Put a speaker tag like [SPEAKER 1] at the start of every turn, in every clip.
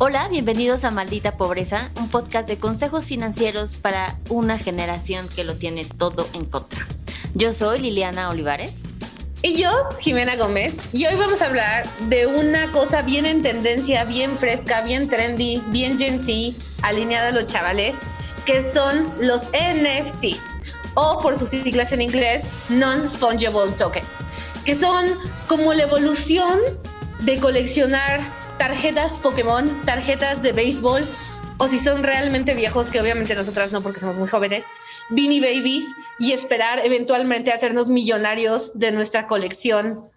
[SPEAKER 1] Hola, bienvenidos a Maldita Pobreza, un podcast de consejos financieros para una generación que lo tiene todo en contra. Yo soy Liliana Olivares.
[SPEAKER 2] Y yo, Jimena Gómez, y hoy vamos a hablar de una cosa bien en tendencia, bien fresca, bien trendy, bien Gen Z, alineada a los chavales, que son los NFTs, o por sus siglas en inglés, Non-Fungible Tokens, que son como la evolución de coleccionar tarjetas Pokémon, tarjetas de béisbol, o si son realmente viejos, que obviamente nosotras no porque somos muy jóvenes, Beanie Babies, y esperar eventualmente hacernos millonarios de nuestra colección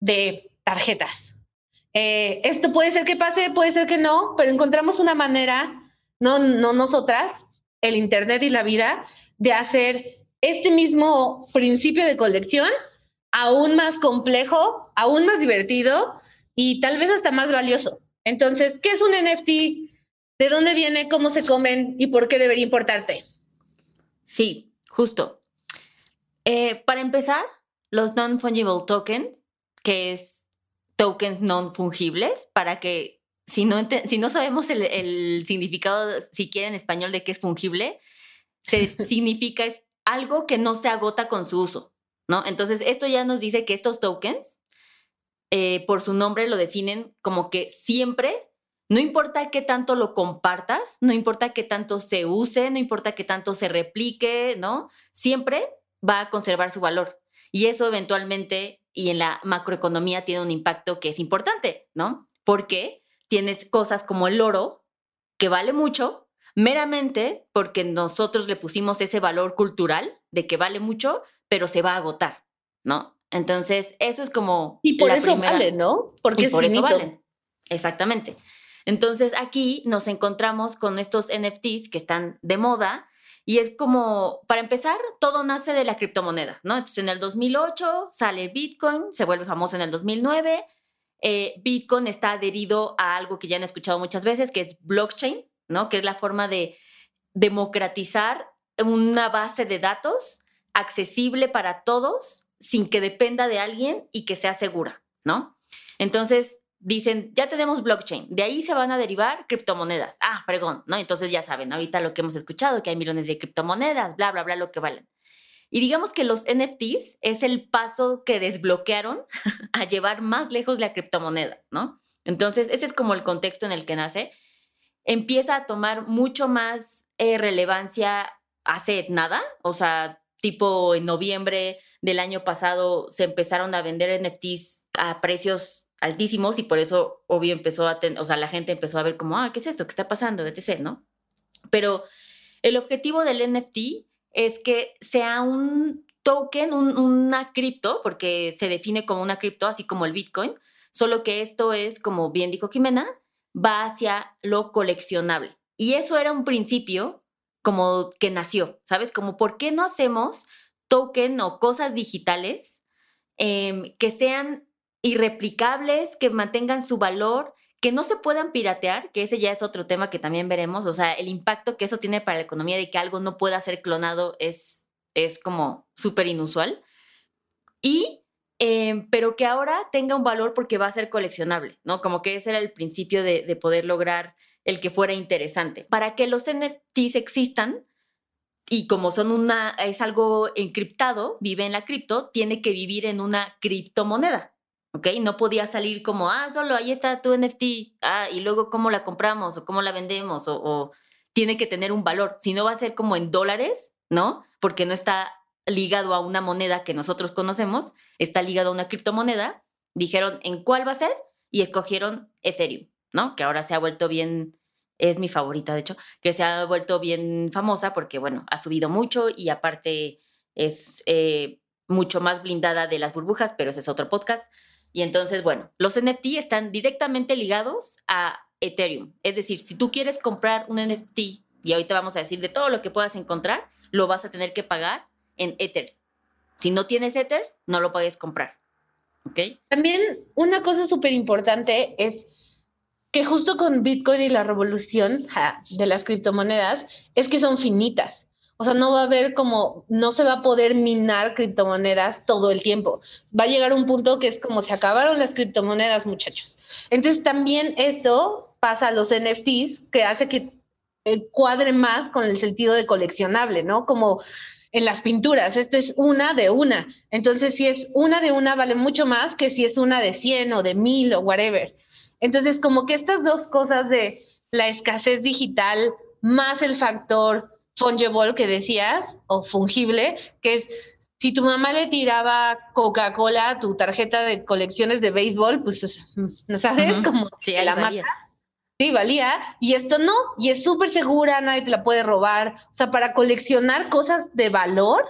[SPEAKER 2] de tarjetas. Eh, esto puede ser que pase, puede ser que no, pero encontramos una manera, no, no nosotras, el Internet y la vida, de hacer este mismo principio de colección aún más complejo, aún más divertido y tal vez hasta más valioso. Entonces, ¿qué es un NFT? ¿De dónde viene? ¿Cómo se comen? ¿Y por qué debería importarte?
[SPEAKER 1] Sí, justo. Eh, para empezar, los non-fungible tokens, que es tokens non-fungibles, para que si no, si no sabemos el, el significado siquiera en español de qué es fungible, se significa es algo que no se agota con su uso, ¿no? Entonces, esto ya nos dice que estos tokens eh, por su nombre lo definen como que siempre, no importa qué tanto lo compartas, no importa qué tanto se use, no importa qué tanto se replique, ¿no? Siempre va a conservar su valor. Y eso eventualmente y en la macroeconomía tiene un impacto que es importante, ¿no? Porque tienes cosas como el oro, que vale mucho, meramente porque nosotros le pusimos ese valor cultural de que vale mucho, pero se va a agotar, ¿no? Entonces, eso es como.
[SPEAKER 2] Y por eso vale, ¿no?
[SPEAKER 1] Porque por eso valen. Exactamente. Entonces, aquí nos encontramos con estos NFTs que están de moda. Y es como, para empezar, todo nace de la criptomoneda, ¿no? Entonces, en el 2008 sale Bitcoin, se vuelve famoso en el 2009. Eh, Bitcoin está adherido a algo que ya han escuchado muchas veces, que es blockchain, ¿no? Que es la forma de democratizar una base de datos accesible para todos sin que dependa de alguien y que sea segura, ¿no? Entonces dicen, ya tenemos blockchain, de ahí se van a derivar criptomonedas. Ah, fregón, ¿no? Entonces ya saben, ahorita lo que hemos escuchado, que hay millones de criptomonedas, bla, bla, bla, lo que valen. Y digamos que los NFTs es el paso que desbloquearon a llevar más lejos la criptomoneda, ¿no? Entonces, ese es como el contexto en el que nace. Empieza a tomar mucho más eh, relevancia hace nada, o sea, tipo en noviembre del año pasado se empezaron a vender NFTs a precios altísimos y por eso obvio empezó a, o sea, la gente empezó a ver como, ah, ¿qué es esto? ¿Qué está pasando? etc., ¿no? Pero el objetivo del NFT es que sea un token, una cripto, porque se define como una cripto, así como el Bitcoin, solo que esto es, como bien dijo Jimena, va hacia lo coleccionable. Y eso era un principio como que nació, ¿sabes? Como por qué no hacemos token o cosas digitales em, que sean irreplicables, que mantengan su valor, que no se puedan piratear, que ese ya es otro tema que también veremos, o sea, el impacto que eso tiene para la economía de que algo no pueda ser clonado es, es como súper inusual. Y, em, pero que ahora tenga un valor porque va a ser coleccionable, ¿no? Como que ese era el principio de, de poder lograr el que fuera interesante. Para que los NFTs existan, y como son una, es algo encriptado, vive en la cripto, tiene que vivir en una criptomoneda. ¿Ok? No podía salir como, ah, solo ahí está tu NFT, ah, y luego cómo la compramos o cómo la vendemos, o, tiene que tener un valor. Si no va a ser como en dólares, ¿no? Porque no está ligado a una moneda que nosotros conocemos, está ligado a una criptomoneda. Dijeron, ¿en cuál va a ser? Y escogieron Ethereum. ¿No? Que ahora se ha vuelto bien, es mi favorita, de hecho, que se ha vuelto bien famosa porque, bueno, ha subido mucho y aparte es, eh, mucho más blindada de las burbujas, pero ese es otro podcast. Y entonces, bueno, los NFT están directamente ligados a Ethereum. Es decir, si tú quieres comprar un NFT, y ahorita vamos a decir de todo lo que puedas encontrar, lo vas a tener que pagar en Ethers. Si no tienes Ethers, no lo puedes comprar. ¿Ok?
[SPEAKER 2] También una cosa súper importante es que justo con Bitcoin y la revolución de las criptomonedas es que son finitas. O sea, no va a haber como, no se va a poder minar criptomonedas todo el tiempo. Va a llegar un punto que es como se acabaron las criptomonedas, muchachos. Entonces también esto pasa a los NFTs, que hace que eh, cuadre más con el sentido de coleccionable, ¿no? Como en las pinturas, esto es una de una. Entonces, si es una de una, vale mucho más que si es una de 100 o de 1000 o whatever. Entonces, como que estas dos cosas de la escasez digital más el factor fungible que decías, o fungible, que es si tu mamá le tiraba Coca-Cola a tu tarjeta de colecciones de béisbol, pues, ¿no sabes? Como
[SPEAKER 1] sí, la valía.
[SPEAKER 2] Sí, valía. Y esto no, y es súper segura, nadie te la puede robar. O sea, para coleccionar cosas de valor,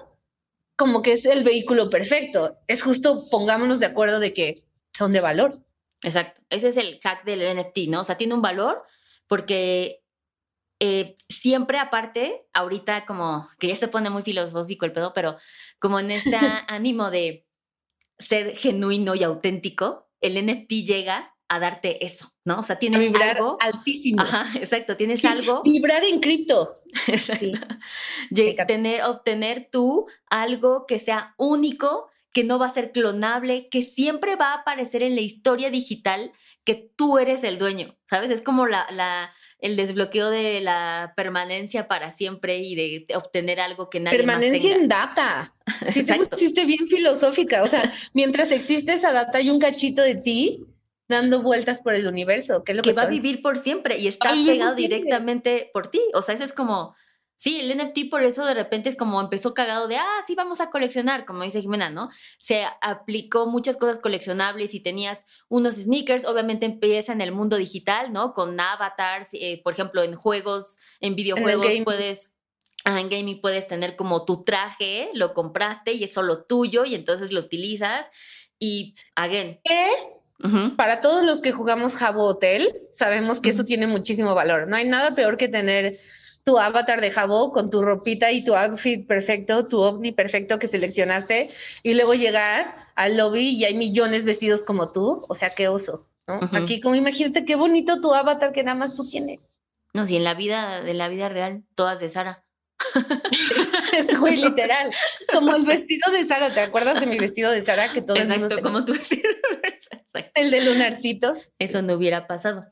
[SPEAKER 2] como que es el vehículo perfecto. Es justo, pongámonos de acuerdo de que son de valor.
[SPEAKER 1] Exacto. Ese es el hack del NFT, ¿no? O sea, tiene un valor porque eh, siempre aparte, ahorita como que ya se pone muy filosófico el pedo, pero como en este ánimo de ser genuino y auténtico, el NFT llega a darte eso, ¿no? O sea, tienes
[SPEAKER 2] vibrar
[SPEAKER 1] algo
[SPEAKER 2] altísimo.
[SPEAKER 1] Ajá, exacto, tienes algo.
[SPEAKER 2] Vibrar en cripto.
[SPEAKER 1] Exacto. Tener, obtener tú algo que sea único, que no va a ser clonable, que siempre va a aparecer en la historia digital que tú eres el dueño, ¿sabes? Es como la, la el desbloqueo de la permanencia para siempre y de obtener algo que nadie
[SPEAKER 2] permanencia
[SPEAKER 1] más tenga.
[SPEAKER 2] en data. Sí, te pusiste bien filosófica. O sea, mientras existe esa data hay un cachito de ti dando vueltas por el universo. Que, es lo
[SPEAKER 1] que
[SPEAKER 2] que
[SPEAKER 1] va a vivir por siempre y está pegado directamente por ti. O sea, eso es como Sí, el NFT por eso de repente es como empezó cagado de, ah, sí, vamos a coleccionar, como dice Jimena, ¿no? Se aplicó muchas cosas coleccionables y tenías unos sneakers, obviamente empieza en el mundo digital, ¿no? Con avatars, eh, por ejemplo, en juegos, en videojuegos puedes, en gaming puedes tener como tu traje, lo compraste y es solo tuyo y entonces lo utilizas y, again.
[SPEAKER 2] ¿Qué? Para todos los que jugamos Jabo Hotel, sabemos que eso tiene muchísimo valor. No hay nada peor que tener tu avatar de jabón con tu ropita y tu outfit perfecto, tu ovni perfecto que seleccionaste, y luego llegar al lobby y hay millones vestidos como tú, o sea, qué oso, ¿no? Aquí como imagínate qué bonito tu avatar que nada más tú tienes.
[SPEAKER 1] No, si en la vida, de la vida real, todas de Sara.
[SPEAKER 2] Güey, literal. Como el vestido de Sara, ¿te acuerdas de mi vestido de Sara que todo
[SPEAKER 1] Exacto, como tu vestido
[SPEAKER 2] de El de lunarcitos.
[SPEAKER 1] Eso no hubiera pasado.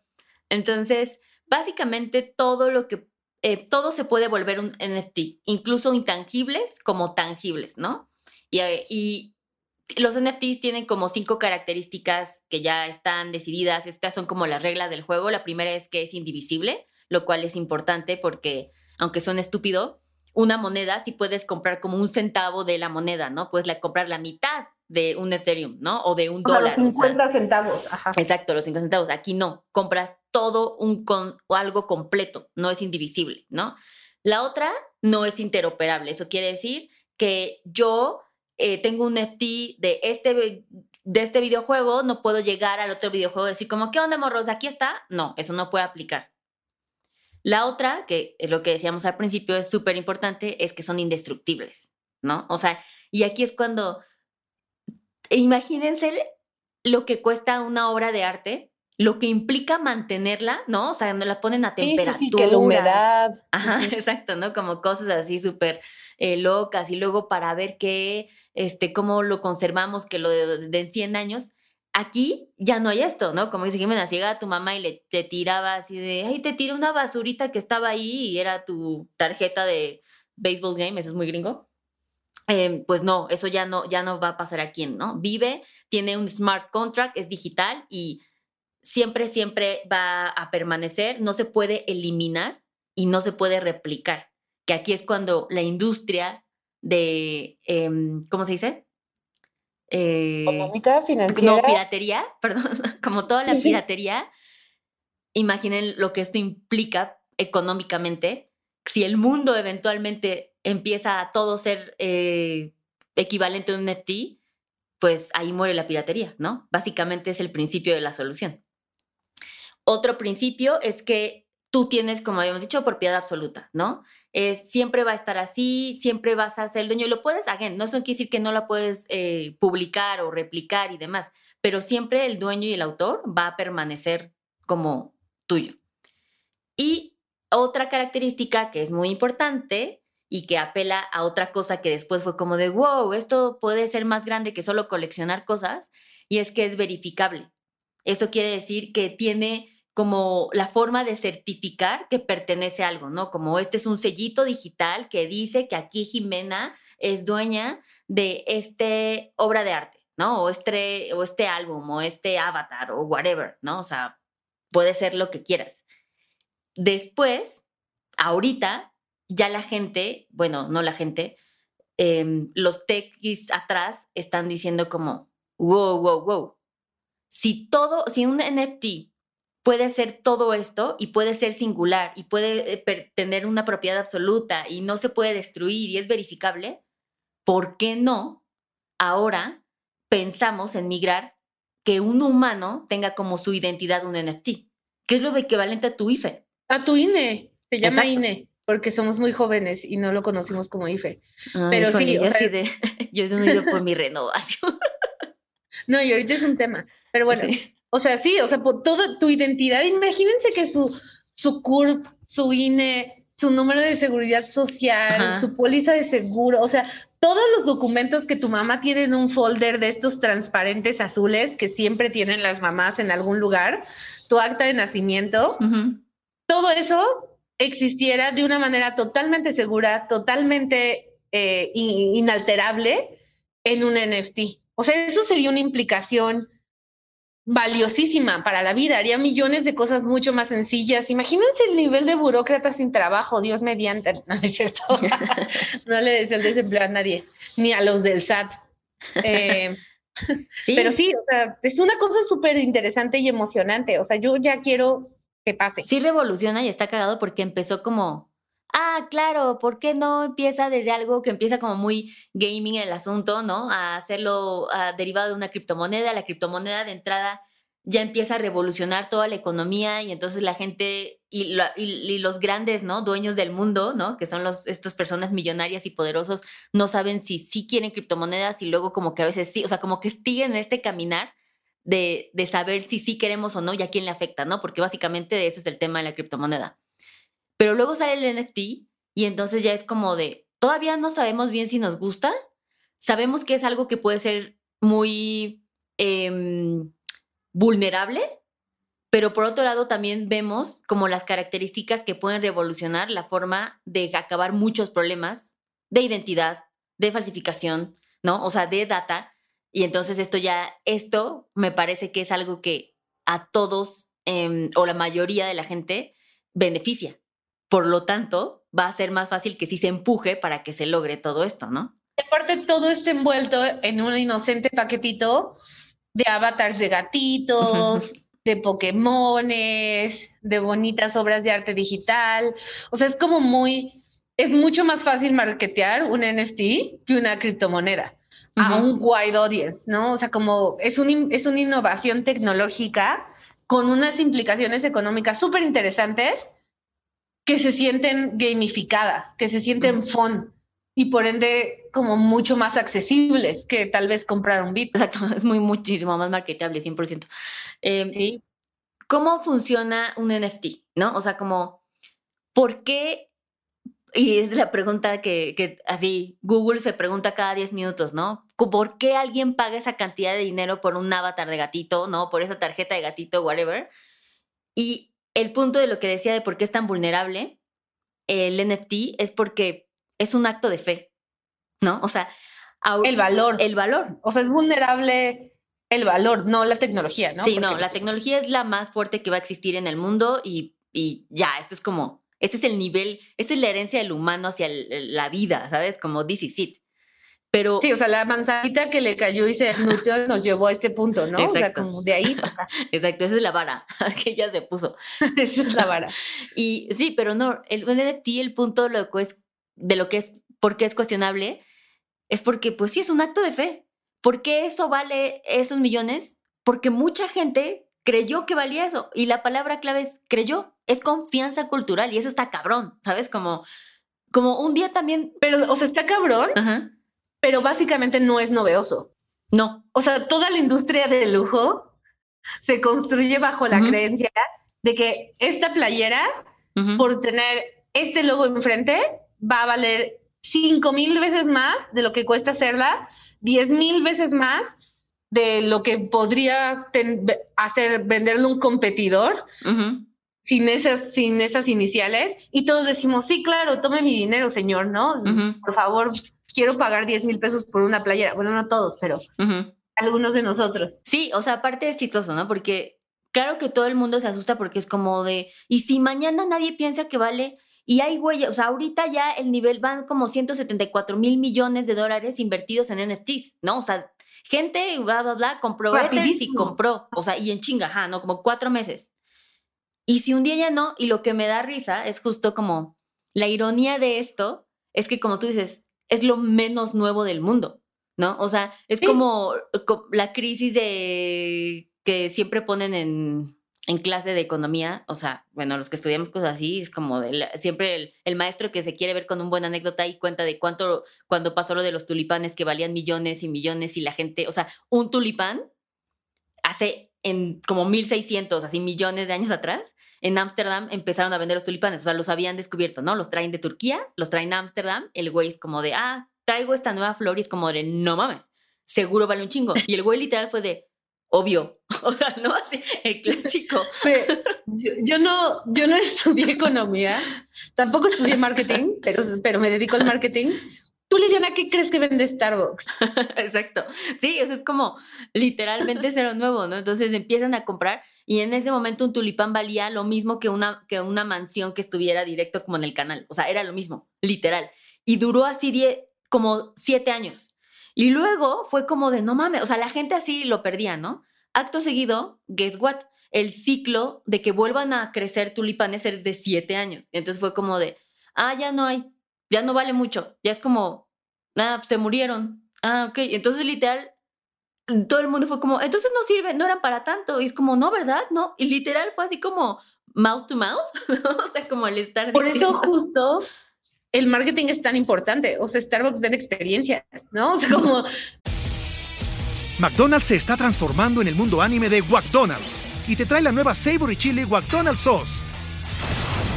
[SPEAKER 1] Entonces, básicamente todo lo que eh, todo se puede volver un NFT, incluso intangibles como tangibles, ¿no? Y, eh, los NFTs tienen como cinco características que ya están decididas. Estas son como las reglas del juego. La primera es que es indivisible, lo cual es importante porque, aunque son estúpido, una moneda si puedes comprar como un centavo de la moneda, ¿no? Puedes comprar la mitad de un Ethereum, ¿no? O de un dólar.
[SPEAKER 2] Los 50 centavos. Ajá.
[SPEAKER 1] Exacto, los 50 centavos. Aquí no, compras todo un con, algo completo, no es indivisible, ¿no? La otra no es interoperable. Eso quiere decir que yo eh, tengo un NFT de este, de este videojuego, no puedo llegar al otro videojuego y decir como, ¿qué onda, morros? Aquí está. No, eso no puede aplicar. La otra, que es lo que decíamos al principio, es súper importante, es que son indestructibles, ¿no? O sea, y aquí es cuando imagínense lo que cuesta una obra de arte, lo que implica mantenerla, ¿no? O sea, no la ponen a temperatura. Sí,
[SPEAKER 2] que la humedad.
[SPEAKER 1] Ajá, exacto, ¿no? Como cosas así súper eh, locas y luego para ver qué, este, cómo lo conservamos, que lo de, de 100 años. Aquí ya no hay esto, ¿no? Como dice Jimena, llega a tu mamá y le te tiraba así de, ay, te tira una basurita que estaba ahí y era tu tarjeta de baseball game, eso es muy gringo. Em, pues no, eso ya no, ya no va a pasar aquí, ¿no? Vive, tiene un smart contract, es digital y siempre, siempre va a permanecer, no se puede eliminar y no se puede replicar, que aquí es cuando la industria de, em, ¿cómo se dice?
[SPEAKER 2] Eh, Económica, financiera.
[SPEAKER 1] No, piratería, perdón, como toda la piratería, imaginen lo que esto implica económicamente, si el mundo eventualmente empieza a todo ser eh, equivalente a un NFT, pues ahí muere la piratería, ¿no? Básicamente es el principio de la solución. Otro principio es que tú tienes, como habíamos dicho, propiedad absoluta, ¿no? siempre va a estar así, siempre vas a ser el dueño. Lo puedes, again, no eso quiere decir que no la puedes eh, publicar o replicar y demás, pero siempre el dueño y el autor va a permanecer como tuyo. Y otra característica que es muy importante y que apela a otra cosa que después fue como de, wow, esto puede ser más grande que solo coleccionar cosas, y es que es verificable. Eso quiere decir que tiene como la forma de certificar que pertenece a algo, ¿no? Como este es un sellito digital que dice que aquí Jimena es dueña de este obra de arte, ¿no? O este, o este álbum, o este avatar, o whatever, ¿no? O sea, puede ser lo que quieras. Después, ahorita, ya la gente, bueno, no la gente, em, los techis atrás están diciendo como, wow, wow, wow. Si todo, si un NFT puede ser todo esto y puede ser singular y puede eh, tener una propiedad absoluta y no se puede destruir y es verificable, ¿por qué no ahora pensamos en migrar que un humano tenga como su identidad un NFT? ¿Qué es lo equivalente a tu IFE?
[SPEAKER 2] A tu INE, se llama INE, porque somos muy jóvenes y no lo conocimos como IFE. Pero sí,
[SPEAKER 1] yo, de, yo he ido por mi renovación.
[SPEAKER 2] No, y ahorita es un tema. Pero bueno, o sea, sí, o sea, toda tu identidad, imagínense que su, su CURP, su INE, su número de seguridad social, su póliza de seguro, o sea, todos los documentos que tu mamá tiene en un folder de estos transparentes azules que siempre tienen las mamás en algún lugar, tu acta de nacimiento, todo eso existiera de una manera totalmente segura, totalmente eh, inalterable en un NFT. O sea, eso sería una implicación valiosísima para la vida, haría millones de cosas mucho más sencillas. Imagínense el nivel de burócrata sin trabajo, Dios mediante, no es cierto, no le deseo el desempleo a nadie, ni a los del SAT. Eh, pero sí, o sea, es una cosa súper interesante y emocionante, o sea, yo ya quiero que pase.
[SPEAKER 1] Sí revoluciona y está cagado porque empezó como ah, claro, ¿por qué no empieza desde algo que empieza como muy gaming el asunto, ¿no? A hacerlo derivado de una criptomoneda, la criptomoneda de entrada ya empieza a revolucionar toda la economía y entonces la gente y, los grandes, ¿no? Dueños del mundo, ¿no? Que son los, estas personas millonarias y poderosos, no saben si sí quieren criptomonedas y luego como que a veces sí, o sea, como que siguen este caminar de, de saber si sí queremos o no y a quién le afecta, ¿no? Porque básicamente ese es el tema de la criptomoneda. Pero luego sale el NFT y entonces ya es como de, todavía no sabemos bien si nos gusta, sabemos que es algo que puede ser muy em, vulnerable, pero por otro lado también vemos como las características que pueden revolucionar la forma de acabar muchos problemas de identidad, de falsificación, ¿no? O sea, de data. Y entonces esto ya, esto me parece que es algo que a todos em, o la mayoría de la gente beneficia. Por lo tanto, va a ser más fácil que sí se empuje para que se logre todo esto, ¿no?
[SPEAKER 2] Aparte, todo está envuelto en un inocente paquetito de avatars de gatitos, de Pokémones, de bonitas obras de arte digital. O sea, es como muy, es mucho más fácil marketear un NFT que una criptomoneda a un wide audience, ¿no? O sea, como es, un, es una innovación tecnológica con unas implicaciones económicas súper interesantes que se sienten gamificadas, que se sienten fun y por ende como mucho más accesibles que tal vez comprar un bit.
[SPEAKER 1] Exacto, es muy muchísimo más marketable, 100%. Em, sí. ¿Cómo funciona un NFT? ¿No? O sea, como, ¿por qué? Y es la pregunta que, que así Google se pregunta cada 10 minutos, ¿no? ¿Por qué alguien paga esa cantidad de dinero por un avatar de gatito, ¿no? Por esa tarjeta de gatito, whatever. Y el punto de lo que decía de por qué es tan vulnerable el NFT es porque es un acto de fe, ¿no? O sea,
[SPEAKER 2] el valor.
[SPEAKER 1] El valor.
[SPEAKER 2] O sea, es vulnerable el valor, no la tecnología, ¿no?
[SPEAKER 1] Sí, no, la tecnología es la más fuerte que va a existir en el mundo y, y ya, esto es como, este es el nivel, esta es la herencia del humano hacia la vida, ¿sabes? Como this is it. Pero,
[SPEAKER 2] sí, o sea, la manzanita que le cayó y se nos llevó a este punto, ¿no? Exacto. O sea, como de ahí.
[SPEAKER 1] Exacto, esa es la vara que ella se puso.
[SPEAKER 2] esa es la vara.
[SPEAKER 1] Y sí, pero no, el NFT, el punto lo que es, de lo que es, porque es cuestionable, es porque, pues sí, es un acto de fe. ¿Por qué eso vale esos millones? Porque mucha gente creyó que valía eso. Y la palabra clave es creyó. Es confianza cultural y eso está cabrón, ¿sabes? Como, como un día también.
[SPEAKER 2] Pero, o sea, está cabrón, pero básicamente no es novedoso.
[SPEAKER 1] No.
[SPEAKER 2] O sea, toda la industria del lujo se construye bajo la creencia de que esta playera, por tener este logo enfrente, va a valer cinco mil veces más de lo que cuesta hacerla, diez mil veces más de lo que podría hacer venderle un competidor sin, esas, sin esas iniciales. Y todos decimos, sí, claro, tome mi dinero, señor, ¿no? Por favor, quiero pagar 10 mil pesos por una playera. Bueno, no todos, pero algunos de nosotros.
[SPEAKER 1] Sí, o sea, aparte es chistoso, ¿no? Porque claro que todo el mundo se asusta porque es como de, y si mañana nadie piensa que vale... Y hay güeyes, o sea, ahorita ya el nivel van como 174 mil millones de dólares invertidos en NFTs, ¿no? O sea, Gente, bla, bla, bla, compró Ethers y compró, o sea, y en chinga, ajá, ¿no? Como cuatro meses. Y si un día ya no, y lo que me da risa es justo como la ironía de esto, es que como tú dices, es lo menos nuevo del mundo, ¿no? O sea, es como la crisis de que siempre ponen en en clase de economía, o sea, bueno, los que estudiamos cosas así, es como siempre el, maestro que se quiere ver con un buen anécdota y cuenta de cuánto, cuando pasó lo de los tulipanes que valían millones y millones y la gente, o sea, un tulipán hace en como 1600, así millones de años atrás, en Ámsterdam empezaron a vender los tulipanes, o sea, los habían descubierto, ¿no? Los traen de Turquía, los traen a Ámsterdam, el güey es como de, ah, traigo esta nueva flor y es como de, no mames, seguro vale un chingo. Y el güey literal fue de, obvio. O sea, ¿no? Así, el clásico.
[SPEAKER 2] yo, no, yo no estudié economía, tampoco estudié marketing, pero, pero me dedico al marketing. Tú, Liliana, ¿qué crees que vende Starbucks?
[SPEAKER 1] Exacto. Sí, eso es como literalmente cero nuevo, ¿no? Entonces empiezan a comprar y en ese momento un tulipán valía lo mismo que una, que una mansión que estuviera directo como en el canal. O sea, era lo mismo, literal. Y duró así diez, como siete años. Y luego fue como de, no mames, o sea, la gente así lo perdía, ¿no? Acto seguido, guess what? El ciclo de que vuelvan a crecer tulipanes es de siete años. Entonces fue como de, ah, ya no hay, ya no vale mucho, ya es como, ah, se murieron. Ah, ok. Entonces literal, todo el mundo fue como, entonces no sirven, no eran para tanto. Y es como, no, ¿verdad? No. Y literal fue así como mouth to mouth, o sea, como el estar.
[SPEAKER 2] Por eso justo el marketing es tan importante. O sea, Starbucks vende experiencias, ¿no? O sea, como...
[SPEAKER 3] McDonald's se está transformando en el mundo anime de McDonald's y te trae la nueva Savory Chili McDonald's Sauce.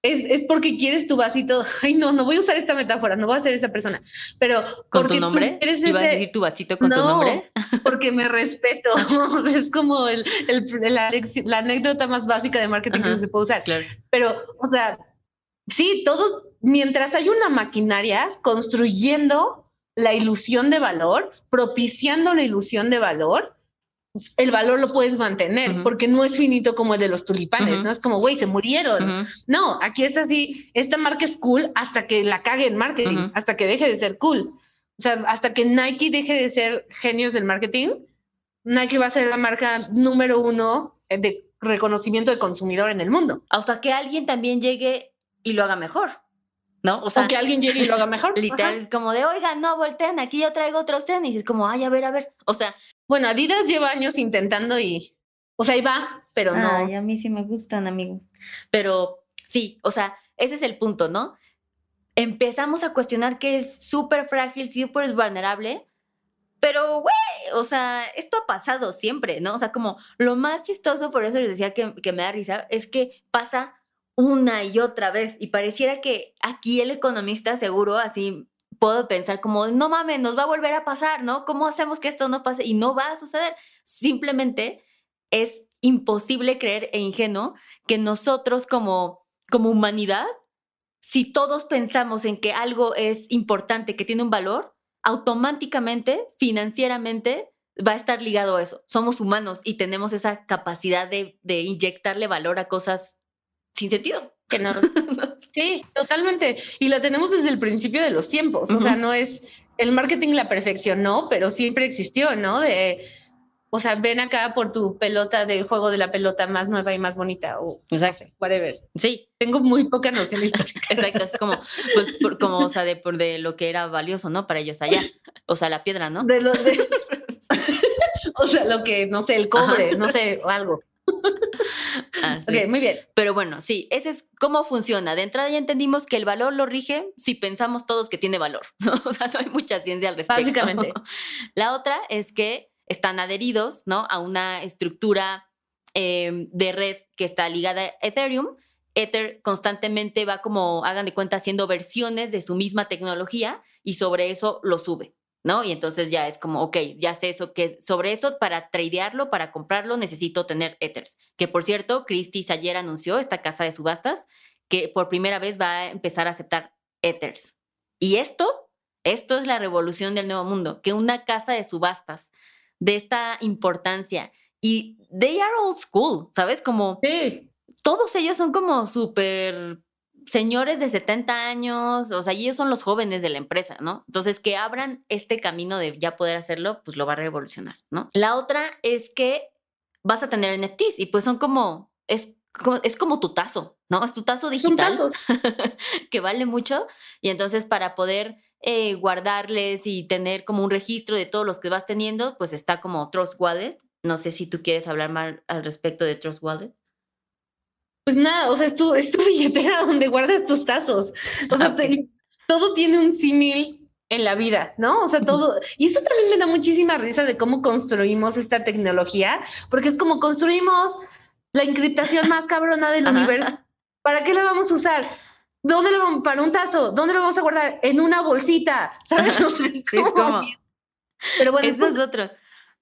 [SPEAKER 2] Es, porque quieres tu vasito. Ay, no, no voy a usar esta metáfora, no voy a ser esa persona. Pero.
[SPEAKER 1] ¿Con tu nombre? ¿Ibas a decir tu vasito con tu nombre?
[SPEAKER 2] Porque me respeto. es como el, la, anécdota más básica de marketing que se puede usar. Pero, o sea, sí, todos, mientras hay una maquinaria construyendo la ilusión de valor, propiciando la ilusión de valor, el valor lo puedes mantener, porque no es finito como el de los tulipanes, no es como, güey, se murieron. No, aquí es así, esta marca es cool hasta que la cague en marketing, hasta que deje de ser cool. O sea, hasta que Nike deje de ser genios del marketing, Nike va a ser la marca número uno de reconocimiento del consumidor en el mundo.
[SPEAKER 1] Hasta que alguien también llegue y lo haga mejor. ¿No?
[SPEAKER 2] O sea, que alguien llegue y lo haga mejor.
[SPEAKER 1] Literal, es como de, oiga, no volteen, aquí yo traigo otros tenis. Es como, ay, a ver, a ver. O sea,
[SPEAKER 2] bueno, Adidas lleva años intentando y, o sea, ahí va, pero no.
[SPEAKER 1] Ay, a mí sí me gustan, amigos. Pero sí, o sea, ese es el punto, ¿no? Empezamos a cuestionar que es súper frágil, súper vulnerable, pero, güey, o sea, esto ha pasado siempre, ¿no? O sea, como lo más chistoso, por eso les decía que, que me da risa, es que pasa una y otra vez y pareciera que aquí el economista seguro así puedo pensar como, no mames, nos va a volver a pasar, ¿no? ¿Cómo hacemos que esto no pase? Y no va a suceder. Simplemente es imposible creer e ingenuo que nosotros como, como humanidad, si todos pensamos en que algo es importante, que tiene un valor, automáticamente, financieramente, va a estar ligado a eso. Somos humanos y tenemos esa capacidad de, de inyectarle valor a cosas sin sentido.
[SPEAKER 2] Que no. sí, totalmente. Y la tenemos desde el principio de los tiempos. O sea, no es el marketing la perfeccionó, pero siempre existió, ¿no? De, o sea, ven acá por tu pelota del juego de la pelota más nueva y más bonita, o
[SPEAKER 1] Exacto.
[SPEAKER 2] whatever.
[SPEAKER 1] Sí.
[SPEAKER 2] Tengo muy poca noción histórica.
[SPEAKER 1] Exacto, es como, pues, por- como, o sea, de, por de lo que era valioso, ¿no? Para ellos allá. O sea, la piedra, ¿no?
[SPEAKER 2] De los de. o sea, lo que, no sé, el cobre, no sé, o algo.
[SPEAKER 1] Ah.
[SPEAKER 2] Ok, muy bien.
[SPEAKER 1] Pero bueno, sí, ese es cómo funciona. De entrada ya entendimos que el valor lo rige si pensamos todos que tiene valor. ¿no? O sea, no hay mucha ciencia al respecto.
[SPEAKER 2] Básicamente.
[SPEAKER 1] La otra es que están adheridos, ¿no? A una estructura eh, de red que está ligada a Ethereum. Ether constantemente va como, hagan de cuenta, haciendo versiones de su misma tecnología y sobre eso lo sube, ¿no? Y entonces ya es como, ok, ya sé eso, que sobre eso para tradearlo, para comprarlo, necesito tener Ethers. Que por cierto, Christie's ayer anunció, esta casa de subastas, que por primera vez va a empezar a aceptar Ethers. Y esto, esto es la revolución del nuevo mundo, que una casa de subastas de esta importancia y they are old school, ¿sabes? Como
[SPEAKER 2] Sí.
[SPEAKER 1] todos ellos son como súper señores de 70 años, o sea, ellos son los jóvenes de la empresa, ¿no? Entonces, que abran este camino de ya poder hacerlo, pues lo va a revolucionar, ¿no? La otra es que vas a tener NFTs y pues son como, es como, es como tu tazo, ¿no? Es tu tazo digital que vale mucho y entonces para poder eh, guardarles y tener como un registro de todos los que vas teniendo, pues está como Trust Wallet. No sé si tú quieres hablar más al respecto de Trust Wallet.
[SPEAKER 2] Pues nada, o sea, es tu, es tu billetera donde guardas tus tazos. O sea,
[SPEAKER 1] Ah,
[SPEAKER 2] te- todo tiene un símil en la vida, ¿no? O sea, todo. Y eso también me da muchísima risa de cómo construimos esta tecnología, porque es como construimos la encriptación más cabrona del universo. ¿Para qué la vamos a usar? ¿Dónde lo vamos? Para un tazo. ¿Dónde lo vamos a guardar? En una bolsita. ¿Sabes?
[SPEAKER 1] Sí, es como-
[SPEAKER 2] Pero bueno,
[SPEAKER 1] Eso
[SPEAKER 2] es
[SPEAKER 1] es otro.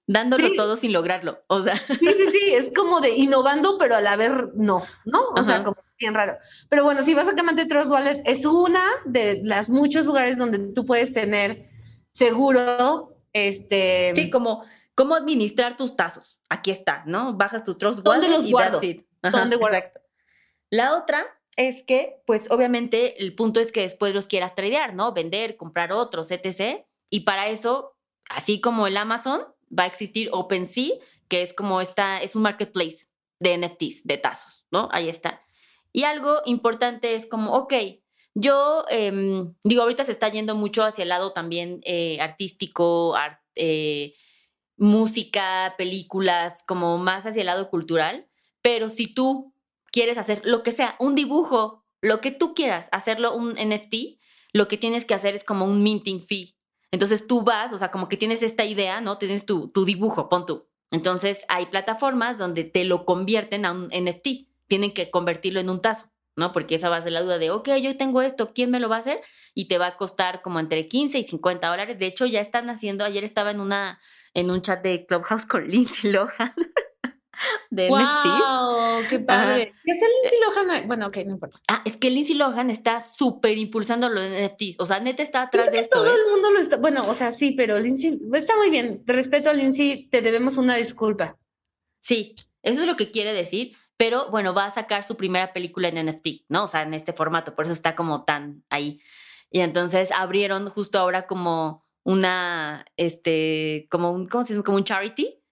[SPEAKER 1] Dándolo
[SPEAKER 2] Sí.
[SPEAKER 1] todo sin lograrlo. O sea,
[SPEAKER 2] Sí, sí, sí, es como de innovando, pero a la vez no, ¿no? O sea, como bien raro. Pero bueno, sí, básicamente Trust Wallet es una de las muchos lugares donde tú puedes tener seguro, este...
[SPEAKER 1] sí, como cómo administrar tus tazos. Aquí está, ¿no? Bajas tu Trust
[SPEAKER 2] ¿Dónde
[SPEAKER 1] Wallet
[SPEAKER 2] los
[SPEAKER 1] y
[SPEAKER 2] guardo?
[SPEAKER 1] that's it. Ajá,
[SPEAKER 2] ¿Dónde guardo?
[SPEAKER 1] exacto. La otra es que, pues obviamente el punto es que después los quieras tradear, ¿no? Vender, comprar otros, etc. Y para eso, así como el Amazon, va a existir OpenSea, que es como esta, es un marketplace de NFTs, de tazos, ¿no? Ahí está. Y algo importante es como, ok, yo em, digo, ahorita se está yendo mucho hacia el lado también eh, artístico, ar- eh, música, películas, como más hacia el lado cultural, pero si tú quieres hacer lo que sea, un dibujo, lo que tú quieras, hacerlo un NFT, lo que tienes que hacer es como un minting fee. Entonces tú vas, o sea, como que tienes esta idea, ¿no? Tienes tu, tu dibujo, pon tú. Entonces hay plataformas donde te lo convierten a un NFT. Tienen que convertirlo en un tazo, ¿no? Porque esa va a ser la duda de, ok, yo tengo esto, ¿quién me lo va a hacer? Y te va a costar como entre 15 y 50 dólares. De hecho, ya están haciendo, ayer estaba en una, en un chat de Clubhouse con Lindsay Lohan de NFTs.
[SPEAKER 2] ¡Wow! ¡Qué padre! ¿Qué es el Lindsay Lohan? Bueno, ok, no importa.
[SPEAKER 1] Ah, es que Lindsay Lohan está súper impulsando los NFTs. O sea, neta está atrás de esto,
[SPEAKER 2] Todo
[SPEAKER 1] ¿eh?
[SPEAKER 2] el mundo lo está... Bueno, o sea, sí, pero Lindsay... Está muy bien. De respeto a Lindsay, te debemos una disculpa.
[SPEAKER 1] Sí, eso es lo que quiere decir. Pero bueno, va a sacar su primera película en NFT, ¿no? O sea, en este formato, por eso está como tan ahí. Y entonces abrieron justo ahora como una, este, como un, ¿cómo se llama? Como un charity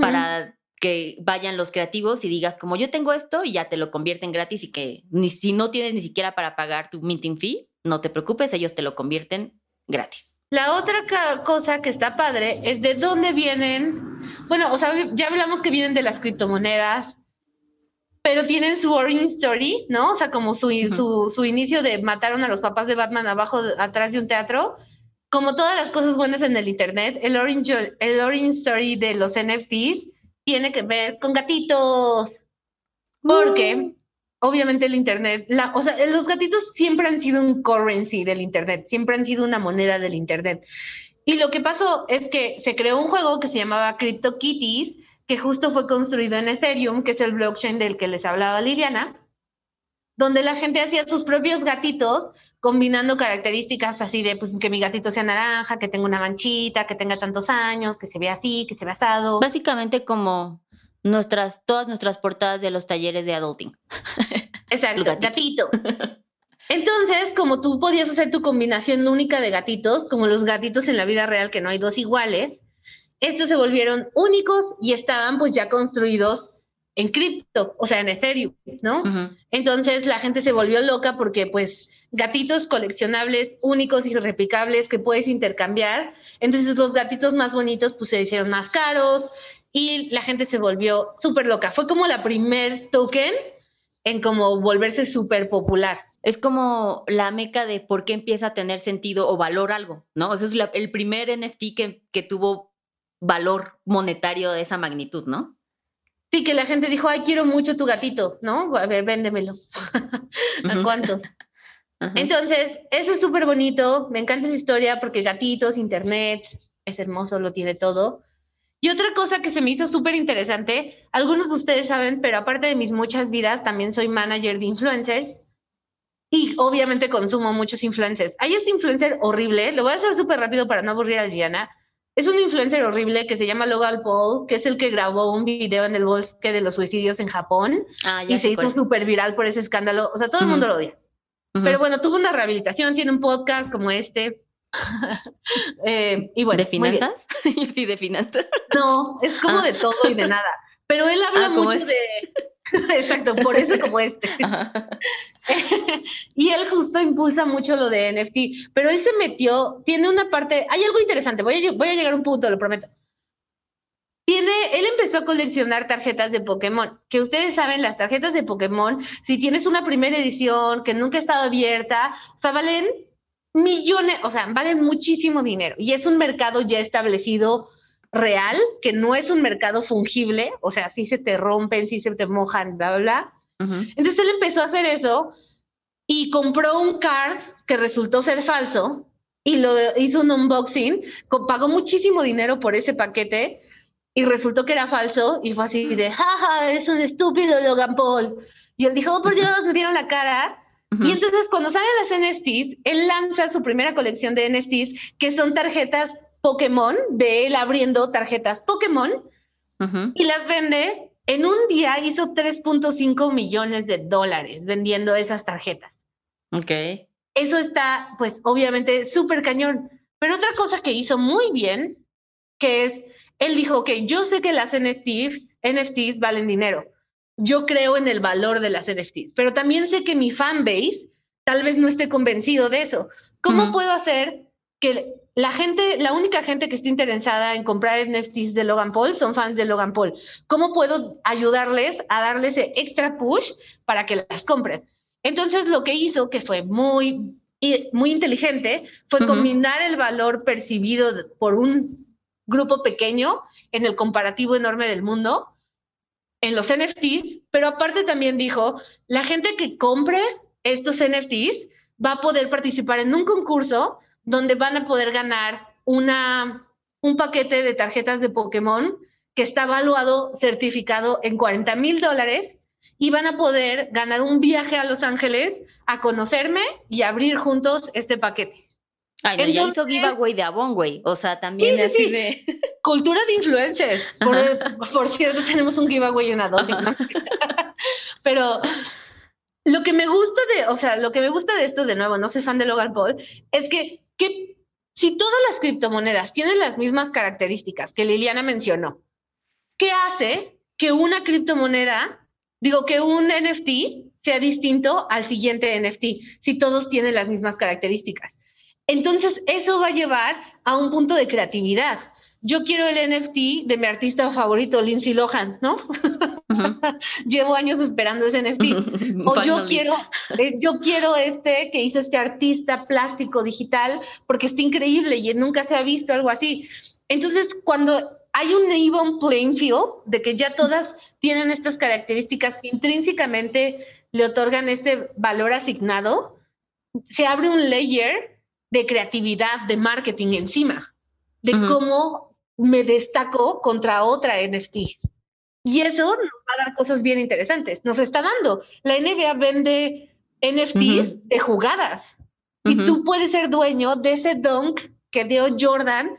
[SPEAKER 1] para que vayan los creativos y digas como yo tengo esto y ya te lo convierten gratis y que ni si no tienes ni siquiera para pagar tu minting fee, no te preocupes, ellos te lo convierten gratis.
[SPEAKER 2] La otra cosa que está padre es de dónde vienen. Bueno, o sea, ya hablamos que vienen de las criptomonedas, pero tienen su origin story, ¿no? O sea, como su, su, su inicio de mataron a los papás de Batman abajo, atrás de un teatro. Como todas las cosas buenas en el Internet, el origin, el origin story de los NFTs tiene que ver con gatitos. Porque, obviamente, el Internet, la, o sea, los gatitos siempre han sido un currency del Internet, siempre han sido una moneda del Internet. Y lo que pasó es que se creó un juego que se llamaba CryptoKitties, que justo fue construido en Ethereum, que es el blockchain del que les hablaba Liliana, donde la gente hacía sus propios gatitos combinando características así de pues, que mi gatito sea naranja, que tenga una manchita, que tenga tantos años, que se vea así, que se vea asado.
[SPEAKER 1] Básicamente como nuestras, todas nuestras portadas de los talleres de adulting.
[SPEAKER 2] Exacto,
[SPEAKER 1] gatitos.
[SPEAKER 2] gatito. Entonces, como tú podías hacer tu combinación única de gatitos, como los gatitos en la vida real, que no hay dos iguales, estos se volvieron únicos y estaban pues ya construidos en cripto, o sea, en Ethereum, ¿no? Entonces la gente se volvió loca porque pues gatitos coleccionables únicos y replicables que puedes intercambiar. Entonces los gatitos más bonitos pues se hicieron más caros y la gente se volvió súper loca. Fue como la primer token en como volverse súper popular.
[SPEAKER 1] Es como la meca de por qué empieza a tener sentido o valor algo, ¿no? Ese es la- el primer NFT que, que tuvo valor monetario de esa magnitud, ¿no?
[SPEAKER 2] Sí, que la gente dijo, ay, quiero mucho tu gatito, ¿no? A ver, véndemelo. ¿A cuántos?
[SPEAKER 1] Ajá.
[SPEAKER 2] Entonces, eso es súper bonito. Me encanta esa historia porque gatitos, internet, es hermoso, lo tiene todo. Y otra cosa que se me hizo súper interesante, algunos de ustedes saben, pero aparte de mis muchas vidas, también soy manager de influencers. Y obviamente consumo muchos influencers. Hay este influencer horrible, lo voy a hacer súper rápido para no aburrir a Liliana. Es un influencer horrible que se llama Logan Paul, que es el que grabó un video en el bosque de los suicidios en Japón
[SPEAKER 1] ah,
[SPEAKER 2] y se hizo súper viral por ese escándalo. O sea, todo el mundo lo odia.
[SPEAKER 1] Ujú.
[SPEAKER 2] Pero bueno, tuvo una rehabilitación, tiene un podcast como este. Eh, y bueno,
[SPEAKER 1] ¿De finanzas? Sí, de finanzas.
[SPEAKER 2] No, es como
[SPEAKER 1] Ah.
[SPEAKER 2] de todo y de nada. Pero él habla
[SPEAKER 1] Ah,
[SPEAKER 2] mucho de. Exacto, por eso como este. Y él justo impulsa mucho lo de NFT. Pero él se metió, tiene una parte. Hay algo interesante, voy a, lle- voy a llegar a un punto, lo prometo. Tiene, él empezó a coleccionar tarjetas de Pokémon, que ustedes saben, las tarjetas de Pokémon, si tienes una primera edición que nunca ha estado abierta, o sea, valen millones, o sea, valen muchísimo dinero. Y es un mercado ya establecido real, que no es un mercado fungible, o sea, sí se te rompen, sí se te mojan, bla, bla. Entonces él empezó a hacer eso y compró un card que resultó ser falso y lo hizo un unboxing, pagó muchísimo dinero por ese paquete y resultó que era falso y fue así de, jaja, eres un estúpido Logan Paul. Y él dijo, oh, por Dios, me vieron la cara. Y entonces cuando salen las NFTs, él lanza su primera colección de NFTs, que son tarjetas Pokémon, de él abriendo tarjetas Pokémon y las vende. En un día hizo 3.5 millones de dólares vendiendo esas tarjetas.
[SPEAKER 1] Ok.
[SPEAKER 2] Eso está, pues, obviamente súper cañón. Pero otra cosa que hizo muy bien, que es, él dijo que yo sé que las NFTs, NFTs valen dinero. Yo creo en el valor de las NFTs, pero también sé que mi fanbase tal vez no esté convencido de eso. ¿Cómo puedo hacer que la gente, la única gente que esté interesada en comprar NFTs de Logan Paul son fans de Logan Paul? ¿Cómo puedo ayudarles a darles ese extra push para que las compren? Entonces lo que hizo, que fue muy, muy inteligente, fue combinar el valor percibido por un grupo pequeño en el comparativo enorme del mundo en los NFTs, pero aparte también dijo, la gente que compre estos NFTs va a poder participar en un concurso donde van a poder ganar una, un paquete de tarjetas de Pokémon que está evaluado, certificado en 40 mil dólares y van a poder ganar un viaje a Los Ángeles a conocerme y abrir juntos este paquete.
[SPEAKER 1] Ay, no, ya hizo
[SPEAKER 2] Entonces-
[SPEAKER 1] giveaway de Avon, güey. O sea, también
[SPEAKER 2] sí,
[SPEAKER 1] así
[SPEAKER 2] sí.
[SPEAKER 1] de.
[SPEAKER 2] Cultura de influencers. Por, por cierto, tenemos un giveaway en Adobe. ¿no? Pero lo que me gusta de, o sea, lo que me gusta de esto, de nuevo, no soy fan de Logan Paul, es que, que si todas las criptomonedas tienen las mismas características que Liliana mencionó, ¿qué hace que una criptomoneda, digo, que un NFT sea distinto al siguiente NFT si todos tienen las mismas características? Entonces, eso va a llevar a un punto de creatividad. Yo quiero el NFT de mi artista favorito, Lindsay Lohan, ¿no? Llevo años esperando ese NFT. O yo quiero, eh, yo quiero este que hizo este artista plástico digital porque está increíble y nunca se ha visto algo así. Entonces, cuando hay un even playing field de que ya todas tienen estas características que intrínsecamente le otorgan este valor asignado, se abre un layer de creatividad, de marketing encima, de cómo me destaco contra otra NFT. Y eso nos va a dar cosas bien interesantes. Nos está dando. La NBA vende NFTs de jugadas. Y tú puedes ser dueño de ese dunk que dio Jordan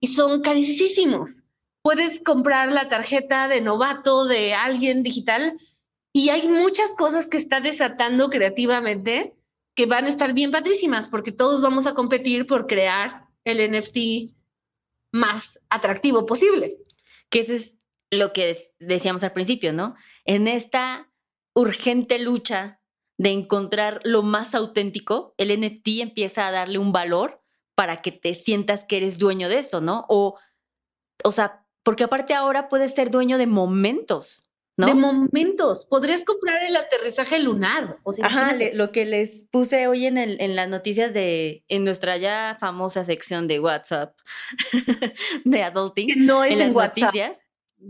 [SPEAKER 2] y son carísimos. Puedes comprar la tarjeta de novato de alguien digital Y hay muchas cosas que está desatando creativamente que van a estar bien padrísimas, porque todos vamos a competir por crear el NFT más atractivo posible.
[SPEAKER 1] Que ese es lo que decíamos al principio, ¿no? En esta urgente lucha de encontrar lo más auténtico, el NFT empieza a darle un valor para que te sientas que eres dueño de esto, ¿no? O, o sea, porque aparte ahora puedes ser dueño de momentos. ¿No?
[SPEAKER 2] De momentos. Podrías comprar el aterrizaje lunar. O sea,
[SPEAKER 1] Ajá, lo que les puse hoy en, el, en las noticias de, en nuestra ya famosa sección de WhatsApp de Adulting.
[SPEAKER 2] no es en,
[SPEAKER 1] WhatsApp.
[SPEAKER 2] noticias.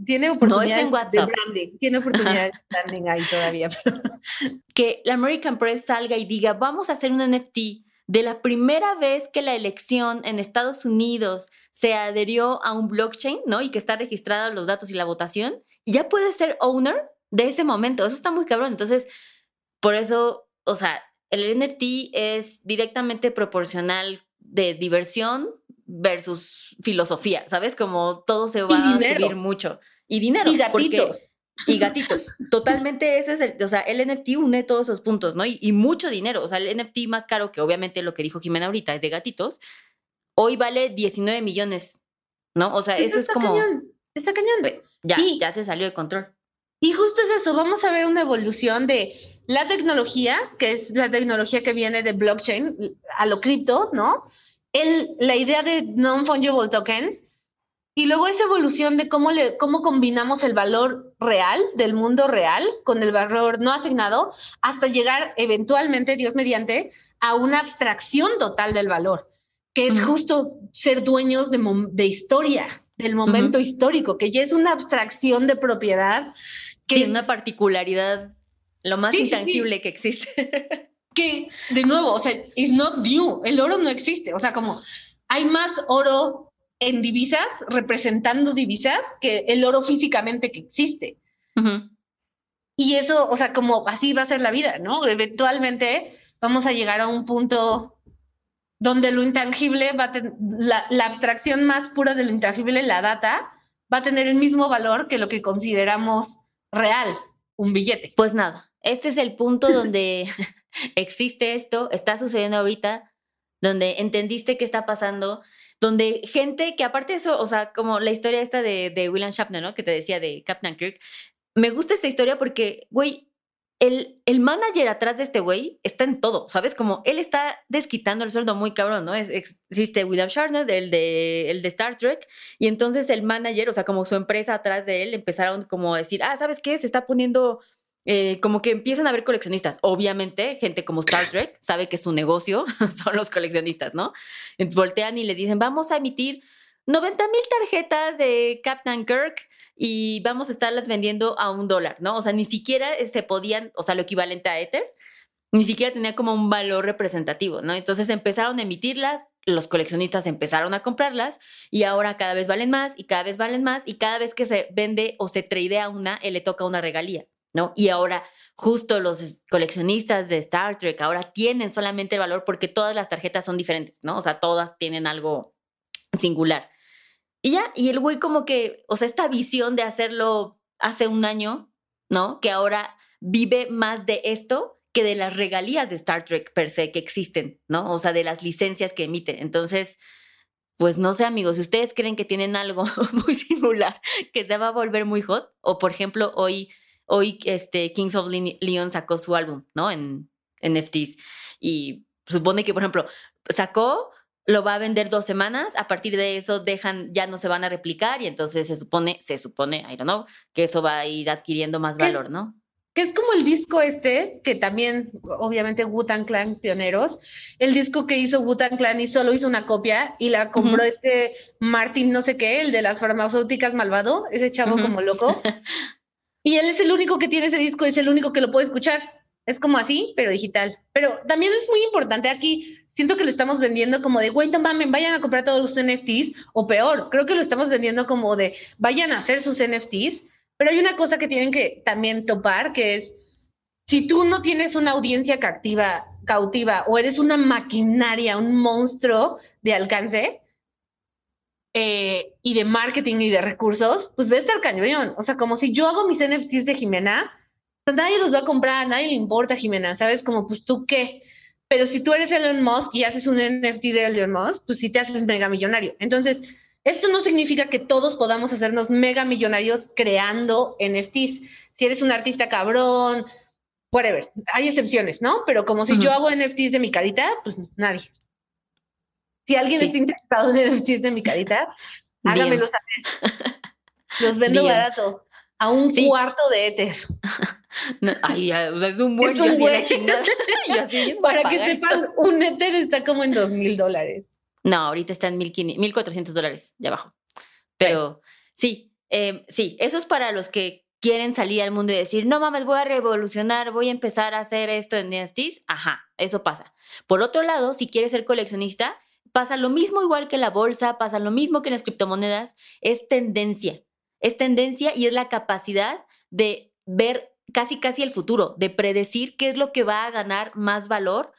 [SPEAKER 2] Tiene oportunidades
[SPEAKER 1] en WhatsApp.
[SPEAKER 2] de branding. Tiene oportunidades de branding ahí todavía.
[SPEAKER 1] que la American Press salga y diga, vamos a hacer un NFT de la primera vez que la elección en Estados Unidos se adherió a un blockchain, ¿no? Y que está registrado los datos y la votación, ya puedes ser owner de ese momento. Eso está muy cabrón. Entonces, por eso, o sea, el NFT es directamente proporcional de diversión versus filosofía, ¿sabes? Como todo se va a subir mucho. Y dinero.
[SPEAKER 2] Y gatitos.
[SPEAKER 1] Y gatitos. Totalmente ese es el, o sea, el NFT une todos esos puntos, ¿no? Y, mucho dinero. O sea, el NFT más caro, que obviamente lo que dijo Jimena ahorita es de gatitos, hoy vale 19 millones, ¿no? O sea, eso, es como...
[SPEAKER 2] Cañón. Está cañón.
[SPEAKER 1] Ya, ya se salió de control.
[SPEAKER 2] Y justo es eso, vamos a ver una evolución de la tecnología, que es la tecnología que viene de blockchain a lo cripto, ¿no? El, la idea de non-fungible tokens, y luego esa evolución de cómo, le, cómo combinamos el valor real del mundo real con el valor no asignado hasta llegar eventualmente, Dios mediante, a una abstracción total del valor, que es justo ser dueños de, de historia, del momento histórico, que ya es una abstracción de propiedad.
[SPEAKER 1] Que es una particularidad, lo más intangible que existe.
[SPEAKER 2] que, de nuevo, o sea, it's not new, el oro no existe, o sea, como hay más oro en divisas, representando divisas, que el oro físicamente que existe. Y eso, o sea, como así va a ser la vida, ¿no? Eventualmente vamos a llegar a un punto donde lo intangible va a la, la abstracción más pura de lo intangible, la data, va a tener el mismo valor que lo que consideramos real, un billete.
[SPEAKER 1] Pues nada, este es el punto donde existe esto, está sucediendo ahorita, donde entendiste qué está pasando donde gente que aparte de eso, o sea, como la historia esta de, de William Shatner, ¿no? Que te decía de Captain Kirk, me gusta esta historia porque, güey, el, el, manager atrás de este güey está en todo, ¿sabes? Como él está desquitando el sueldo muy cabrón, ¿no? Existe William Shatner, el de, el de Star Trek, y entonces el manager, o sea, como su empresa atrás de él, empezaron como a decir, ah, ¿sabes qué? Se está poniendo eh, como que empiezan a haber coleccionistas. Obviamente, gente como Star Trek sabe que su negocio son los coleccionistas, ¿no? Voltean y les dicen, vamos a emitir 90 mil tarjetas de Captain Kirk y vamos a estarlas vendiendo a un dólar, ¿no? O sea, ni siquiera se podían, o sea, lo equivalente a Ether, ni siquiera tenía como un valor representativo, ¿no? Entonces empezaron a emitirlas, los coleccionistas empezaron a comprarlas y ahora cada vez valen más y cada vez valen más y cada vez que se vende o se tradea una, él le toca una regalía. Y ahora justo los coleccionistas de Star Trek ahora tienen solamente el valor porque todas las tarjetas son diferentes, ¿no? O sea, todas tienen algo singular. Y ya, y el güey como que, o sea, esta visión de hacerlo hace un año, ¿no? Que ahora vive más de esto que de las regalías de Star Trek per se que existen, ¿no? O sea, de las licencias que emite. Entonces, pues no sé, amigos, si ustedes creen que tienen algo muy singular que se va a volver muy hot, o por ejemplo, hoy hoy este, Kings of Leon sacó su álbum, ¿no? En, NFTs. Y supone que, por ejemplo, sacó, lo va a vender dos semanas, a partir de eso dejan, ya no se van a replicar y entonces se supone, se supone, I don't know, que eso va a ir adquiriendo más valor, ¿no?
[SPEAKER 2] Que es como el disco este, que también, obviamente, Wu-Tang Clan pioneros, el disco que hizo Wu-Tang Clan y solo hizo una copia y la compró este Martin no sé qué, el de las farmacéuticas malvado, ese chavo como loco. Y él es el único que tiene ese disco, es el único que lo puede escuchar. Es como así, pero digital. Pero también es muy importante aquí, siento que lo estamos vendiendo como de, güey, mamen, vayan a comprar todos los NFTs, o peor, creo que lo estamos vendiendo como de, vayan a hacer sus NFTs. Pero hay una cosa que tienen que también topar, que es, si tú no tienes una audiencia cautiva, cautiva o eres una maquinaria, un monstruo de alcance, eh, y de marketing y de recursos, pues ve a estar cañón. O sea, como si yo hago mis NFTs de Jimena, nadie los va a comprar, a nadie le importa, Jimena, ¿sabes? Como, pues tú qué. Pero si tú eres Elon Musk y haces un NFT de Elon Musk, pues sí te haces mega millonario. Entonces, esto no significa que todos podamos hacernos mega millonarios creando NFTs. Si eres un artista cabrón, whatever, hay excepciones, ¿no? Pero como si yo hago NFTs de mi carita, pues nadie. Si alguien está interesado en NFTs de mi carita, hágamelo saber. Los vendo barato, a un cuarto de Ether.
[SPEAKER 1] ay, es un buen, es un chingada.
[SPEAKER 2] Para que sepan, un Ether está como en dos mil dólares.
[SPEAKER 1] No, ahorita está en 1.400 dólares, ya abajo. Pero sí, em, sí, eso es para los que quieren salir al mundo y decir, no mames, voy a revolucionar, voy a empezar a hacer esto en NFTs. Ajá, eso pasa. Por otro lado, si quieres ser coleccionista, pasa lo mismo igual que la bolsa, pasa lo mismo que en las criptomonedas, es tendencia. Es tendencia y es la capacidad de ver casi casi el futuro, de predecir qué es lo que va a ganar más valor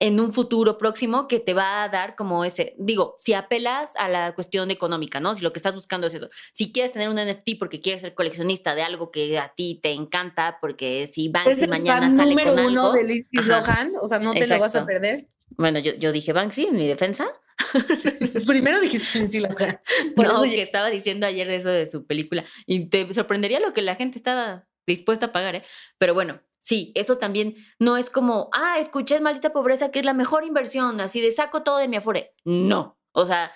[SPEAKER 1] en un futuro próximo que te va a dar como ese, digo, si apelas a la cuestión económica, ¿no? Si lo que estás buscando es eso, si quieres tener un NFT porque quieres ser coleccionista de algo que a ti te encanta, porque si Banksy mañana sale con algo...
[SPEAKER 2] Lohan, o sea, no te lo vas a perder.
[SPEAKER 1] Bueno, yo, yo dije Banksy en mi defensa.
[SPEAKER 2] Primero dijiste Lindsay Lohan.
[SPEAKER 1] no, que estaba diciendo ayer eso de su película y te sorprendería lo que la gente estaba dispuesta a pagar, ¿eh? Pero bueno, Sí, eso también no es como, ah, escuché maldita pobreza que es la mejor inversión, así de saco todo de mi afore. No, o sea,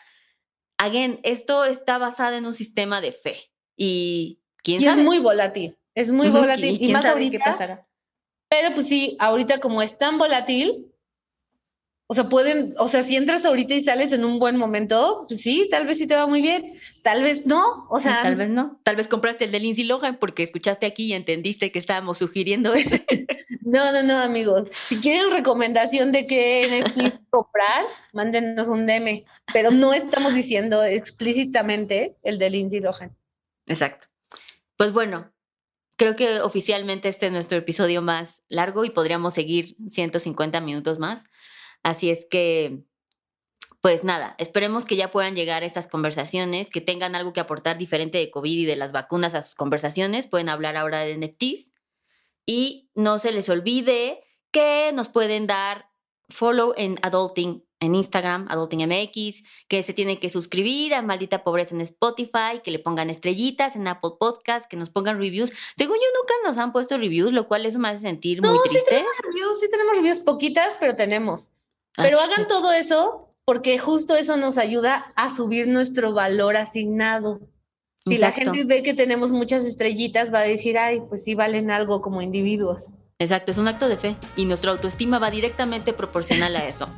[SPEAKER 1] again, esto está basado en un sistema de fe y quién
[SPEAKER 2] y es muy volátil, es muy volátil
[SPEAKER 1] y, más sabe qué pasará.
[SPEAKER 2] Pero pues sí, ahorita como es tan volátil, o sea, pueden, o sea, si entras ahorita y sales en un buen momento, pues sí, tal vez sí te va muy bien, tal vez no, o sea.
[SPEAKER 1] Tal vez no. Tal vez compraste el de Lindsay Lohan porque escuchaste aquí y entendiste que estábamos sugiriendo ese.
[SPEAKER 2] no, no, no, amigos. Si quieren recomendación de qué comprar, mándenos un DM, pero no estamos diciendo explícitamente el de Lindsay Lohan.
[SPEAKER 1] Exacto. Pues bueno, creo que oficialmente este es nuestro episodio más largo y podríamos seguir 150 minutos más. Así es que, pues nada, esperemos que ya puedan llegar a estas conversaciones, que tengan algo que aportar diferente de COVID y de las vacunas a sus conversaciones. Pueden hablar ahora de NFTs. Y no se les olvide que nos pueden dar follow en Adulting en Instagram, AdultingMX, que se tienen que suscribir a Maldita Pobreza en Spotify, que le pongan estrellitas en Apple Podcast, que nos pongan reviews. Según yo, nunca nos han puesto reviews, lo cual eso me hace sentir muy triste. Sí
[SPEAKER 2] tenemos reviews, sí tenemos reviews poquitas, pero tenemos. Pero hagan todo eso porque justo eso nos ayuda a subir nuestro valor asignado. Si la gente ve que tenemos muchas estrellitas, va a decir, ay, pues sí valen algo como individuos.
[SPEAKER 1] Exacto, es un acto de fe y nuestra autoestima va directamente proporcional a eso.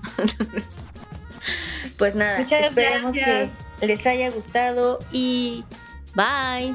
[SPEAKER 1] pues nada, esperemos que les haya gustado y bye.